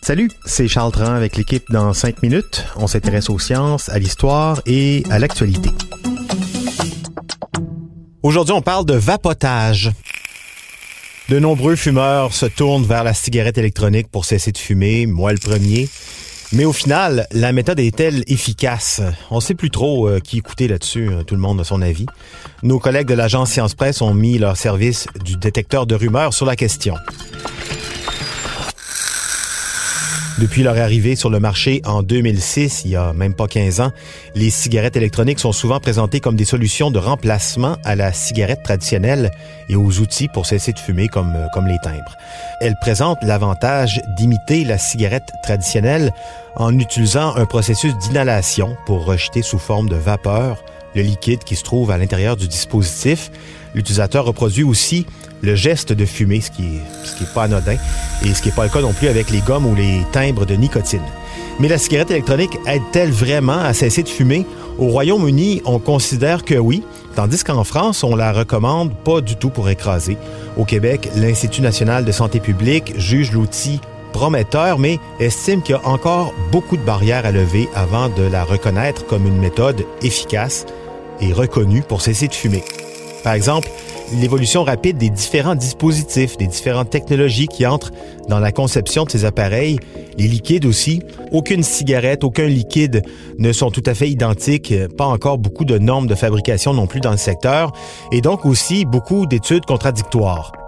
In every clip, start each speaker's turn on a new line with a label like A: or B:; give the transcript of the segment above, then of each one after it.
A: Salut, c'est Charles Tran avec l'équipe dans 5 minutes. On s'intéresse aux sciences, à l'histoire et à l'actualité. Aujourd'hui, on parle de vapotage. De nombreux fumeurs se tournent vers la cigarette électronique pour cesser de fumer, moi le premier. Mais au final, la méthode est-elle efficace? On sait plus trop euh, qui écouter là-dessus, hein, tout le monde a son avis. Nos collègues de l'agence Science Presse ont mis leur service du détecteur de rumeurs sur la question. Depuis leur arrivée sur le marché en 2006, il y a même pas 15 ans, les cigarettes électroniques sont souvent présentées comme des solutions de remplacement à la cigarette traditionnelle et aux outils pour cesser de fumer comme, euh, comme les timbres. Elles présentent l'avantage d'imiter la cigarette traditionnelle en utilisant un processus d'inhalation pour rejeter sous forme de vapeur le liquide qui se trouve à l'intérieur du dispositif. L'utilisateur reproduit aussi le geste de fumer, ce qui est, ce qui est pas anodin, et ce qui n'est pas le cas non plus avec les gommes ou les timbres de nicotine. Mais la cigarette électronique aide-t-elle vraiment à cesser de fumer? Au Royaume-Uni, on considère que oui, tandis qu'en France, on la recommande pas du tout pour écraser. Au Québec, l'Institut national de santé publique juge l'outil prometteur, mais estime qu'il y a encore beaucoup de barrières à lever avant de la reconnaître comme une méthode efficace et reconnue pour cesser de fumer. Par exemple, l'évolution rapide des différents dispositifs, des différentes technologies qui entrent dans la conception de ces appareils, les liquides aussi. Aucune cigarette, aucun liquide ne sont tout à fait identiques, pas encore beaucoup de normes de fabrication non plus dans le secteur, et donc aussi beaucoup d'études contradictoires.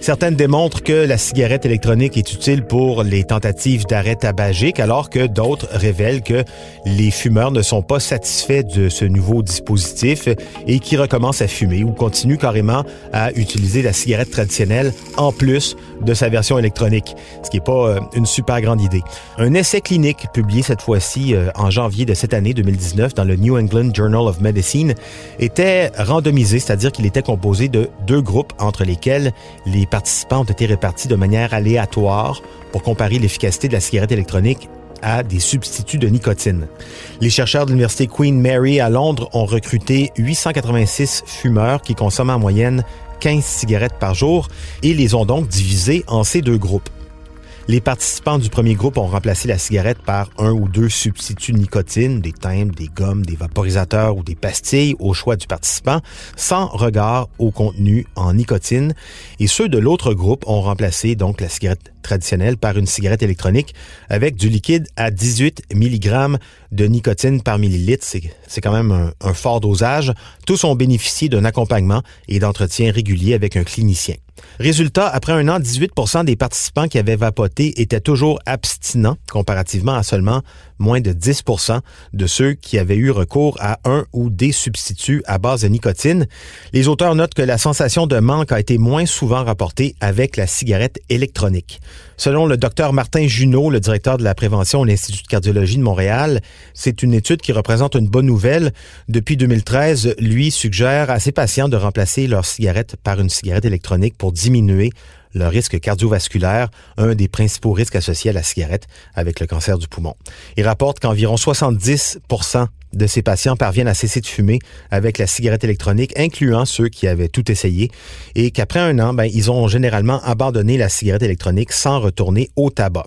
A: Certaines démontrent que la cigarette électronique est utile pour les tentatives d'arrêt tabagique, alors que d'autres révèlent que les fumeurs ne sont pas satisfaits de ce nouveau dispositif et qui recommencent à fumer ou continuent carrément à utiliser la cigarette traditionnelle en plus de sa version électronique, ce qui n'est pas euh, une super grande idée. Un essai clinique publié cette fois-ci euh, en janvier de cette année 2019 dans le New England Journal of Medicine était randomisé, c'est-à-dire qu'il était composé de deux groupes entre lesquels les participants ont été répartis de manière aléatoire pour comparer l'efficacité de la cigarette électronique à des substituts de nicotine. Les chercheurs de l'Université Queen Mary à Londres ont recruté 886 fumeurs qui consomment en moyenne 15 cigarettes par jour et les ont donc divisés en ces deux groupes. Les participants du premier groupe ont remplacé la cigarette par un ou deux substituts de nicotine, des timbres, des gommes, des vaporisateurs ou des pastilles au choix du participant, sans regard au contenu en nicotine. Et ceux de l'autre groupe ont remplacé donc la cigarette traditionnelle par une cigarette électronique avec du liquide à 18 mg de nicotine par millilitre. C'est quand même un, un fort dosage. Tous ont bénéficié d'un accompagnement et d'entretien régulier avec un clinicien. Résultat, après un an, 18% des participants qui avaient vapoté étaient toujours abstinents comparativement à seulement moins de 10% de ceux qui avaient eu recours à un ou des substituts à base de nicotine. Les auteurs notent que la sensation de manque a été moins souvent rapportée avec la cigarette électronique. Selon le docteur Martin Junot, le directeur de la prévention à l'Institut de cardiologie de Montréal, c'est une étude qui représente une bonne nouvelle. Depuis 2013, lui suggère à ses patients de remplacer leur cigarette par une cigarette électronique pour diminuer le risque cardiovasculaire, un des principaux risques associés à la cigarette avec le cancer du poumon. Il rapporte qu'environ 70% de ces patients parviennent à cesser de fumer avec la cigarette électronique, incluant ceux qui avaient tout essayé, et qu'après un an, ben, ils ont généralement abandonné la cigarette électronique sans retourner au tabac.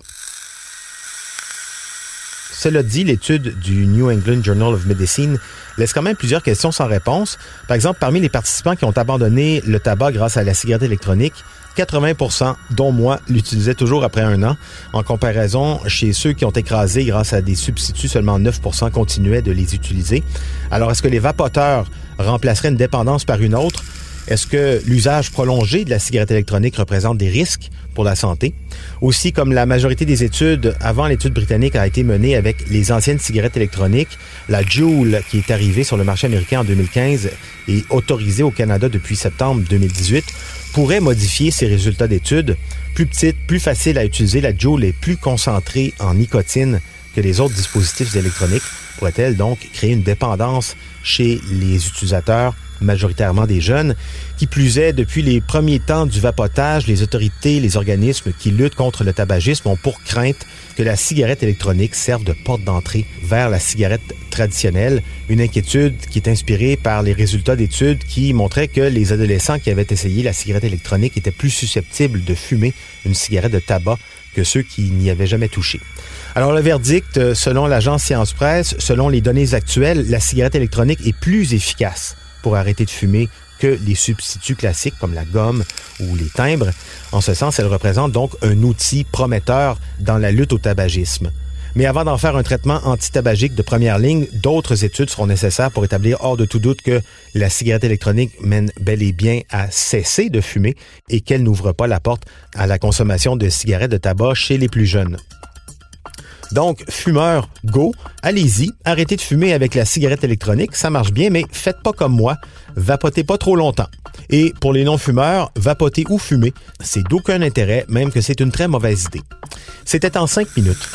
A: Cela dit, l'étude du New England Journal of Medicine laisse quand même plusieurs questions sans réponse. Par exemple, parmi les participants qui ont abandonné le tabac grâce à la cigarette électronique, 80% dont moi, l'utilisaient toujours après un an. En comparaison, chez ceux qui ont écrasé grâce à des substituts, seulement 9% continuaient de les utiliser. Alors, est-ce que les vapoteurs remplaceraient une dépendance par une autre? Est-ce que l'usage prolongé de la cigarette électronique représente des risques pour la santé? Aussi, comme la majorité des études avant l'étude britannique a été menée avec les anciennes cigarettes électroniques, la Juul, qui est arrivée sur le marché américain en 2015 et autorisée au Canada depuis septembre 2018, pourrait modifier ses résultats d'études. Plus petite, plus facile à utiliser, la Joule est plus concentrée en nicotine que les autres dispositifs électroniques. Pourrait-elle donc créer une dépendance chez les utilisateurs majoritairement des jeunes. Qui plus est, depuis les premiers temps du vapotage, les autorités, les organismes qui luttent contre le tabagisme ont pour crainte que la cigarette électronique serve de porte d'entrée vers la cigarette traditionnelle, une inquiétude qui est inspirée par les résultats d'études qui montraient que les adolescents qui avaient essayé la cigarette électronique étaient plus susceptibles de fumer une cigarette de tabac que ceux qui n'y avaient jamais touché. Alors le verdict, selon l'agence Science Presse, selon les données actuelles, la cigarette électronique est plus efficace pour arrêter de fumer que les substituts classiques comme la gomme ou les timbres. En ce sens, elle représente donc un outil prometteur dans la lutte au tabagisme. Mais avant d'en faire un traitement antitabagique de première ligne, d'autres études seront nécessaires pour établir hors de tout doute que la cigarette électronique mène bel et bien à cesser de fumer et qu'elle n'ouvre pas la porte à la consommation de cigarettes de tabac chez les plus jeunes. Donc, fumeurs, go, allez-y, arrêtez de fumer avec la cigarette électronique, ça marche bien, mais faites pas comme moi, vapotez pas trop longtemps. Et pour les non-fumeurs, vapoter ou fumer, c'est d'aucun intérêt, même que c'est une très mauvaise idée. C'était en cinq minutes.